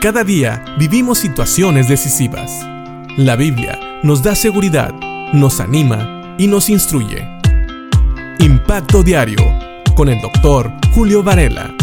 Cada día vivimos situaciones decisivas. La Biblia nos da seguridad, nos anima y nos instruye. Impacto Diario con el doctor Julio Varela.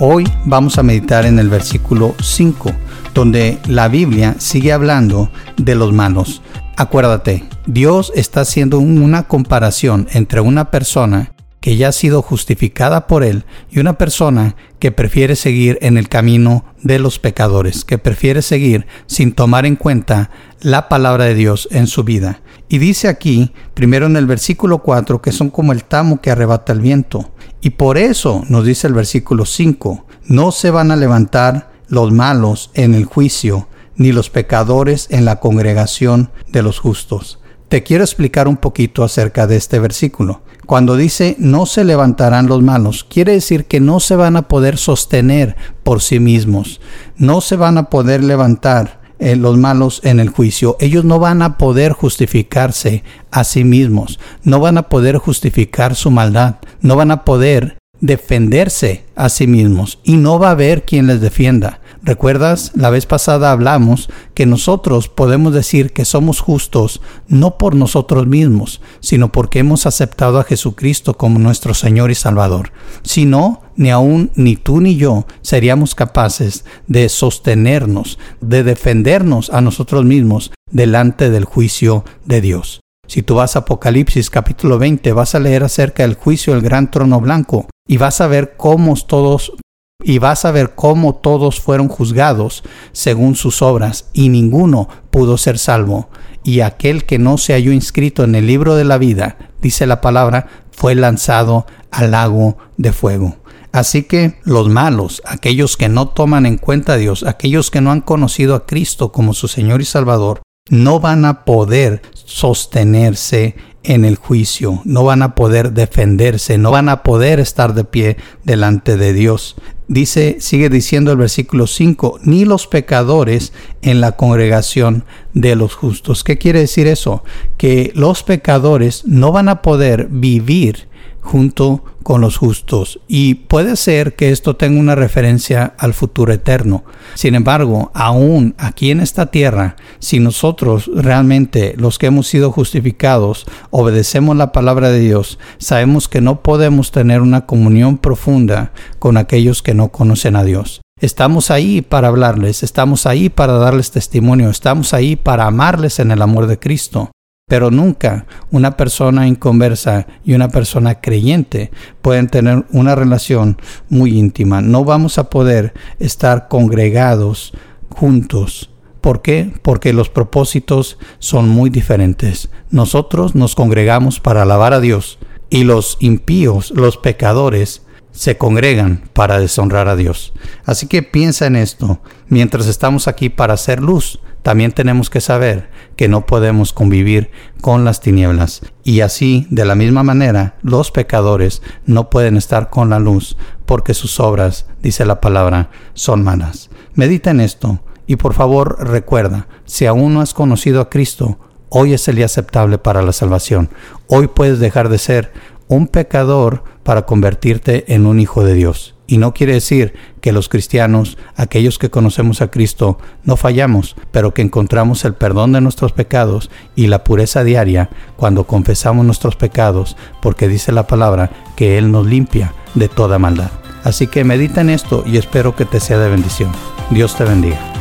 Hoy vamos a meditar en el versículo 5, donde la Biblia sigue hablando de los malos. Acuérdate, Dios está haciendo una comparación entre una persona que ya ha sido justificada por Él y una persona que prefiere seguir en el camino de los pecadores, que prefiere seguir sin tomar en cuenta la palabra de Dios en su vida. Y dice aquí, primero en el versículo 4, que son como el tamo que arrebata el viento. Y por eso nos dice el versículo 5, no se van a levantar los malos en el juicio, ni los pecadores en la congregación de los justos. Te quiero explicar un poquito acerca de este versículo. Cuando dice no se levantarán los malos, quiere decir que no se van a poder sostener por sí mismos, no se van a poder levantar eh, los malos en el juicio. Ellos no van a poder justificarse a sí mismos, no van a poder justificar su maldad, no van a poder defenderse a sí mismos y no va a haber quien les defienda. ¿Recuerdas? La vez pasada hablamos que nosotros podemos decir que somos justos no por nosotros mismos, sino porque hemos aceptado a Jesucristo como nuestro Señor y Salvador. Si no, ni aún ni tú ni yo seríamos capaces de sostenernos, de defendernos a nosotros mismos delante del juicio de Dios. Si tú vas a Apocalipsis capítulo 20, vas a leer acerca del juicio del gran trono blanco y vas a ver cómo todos y vas a ver cómo todos fueron juzgados según sus obras, y ninguno pudo ser salvo. Y aquel que no se halló inscrito en el libro de la vida, dice la palabra, fue lanzado al lago de fuego. Así que los malos, aquellos que no toman en cuenta a Dios, aquellos que no han conocido a Cristo como su Señor y Salvador, no van a poder sostenerse en el juicio, no van a poder defenderse, no van a poder estar de pie delante de Dios. Dice, sigue diciendo el versículo 5, ni los pecadores en la congregación de los justos. ¿Qué quiere decir eso? Que los pecadores no van a poder vivir junto con los justos. Y puede ser que esto tenga una referencia al futuro eterno. Sin embargo, aún aquí en esta tierra, si nosotros realmente los que hemos sido justificados obedecemos la palabra de Dios, sabemos que no podemos tener una comunión profunda con aquellos que no conocen a Dios. Estamos ahí para hablarles, estamos ahí para darles testimonio, estamos ahí para amarles en el amor de Cristo. Pero nunca una persona inconversa y una persona creyente pueden tener una relación muy íntima. No vamos a poder estar congregados juntos. ¿Por qué? Porque los propósitos son muy diferentes. Nosotros nos congregamos para alabar a Dios y los impíos, los pecadores, se congregan para deshonrar a Dios. Así que piensa en esto. Mientras estamos aquí para hacer luz, también tenemos que saber que no podemos convivir con las tinieblas. Y así, de la misma manera, los pecadores no pueden estar con la luz porque sus obras, dice la palabra, son malas. Medita en esto y por favor recuerda, si aún no has conocido a Cristo, hoy es el día aceptable para la salvación. Hoy puedes dejar de ser un pecador para convertirte en un hijo de Dios. Y no quiere decir que los cristianos, aquellos que conocemos a Cristo, no fallamos, pero que encontramos el perdón de nuestros pecados y la pureza diaria cuando confesamos nuestros pecados, porque dice la palabra que Él nos limpia de toda maldad. Así que medita en esto y espero que te sea de bendición. Dios te bendiga.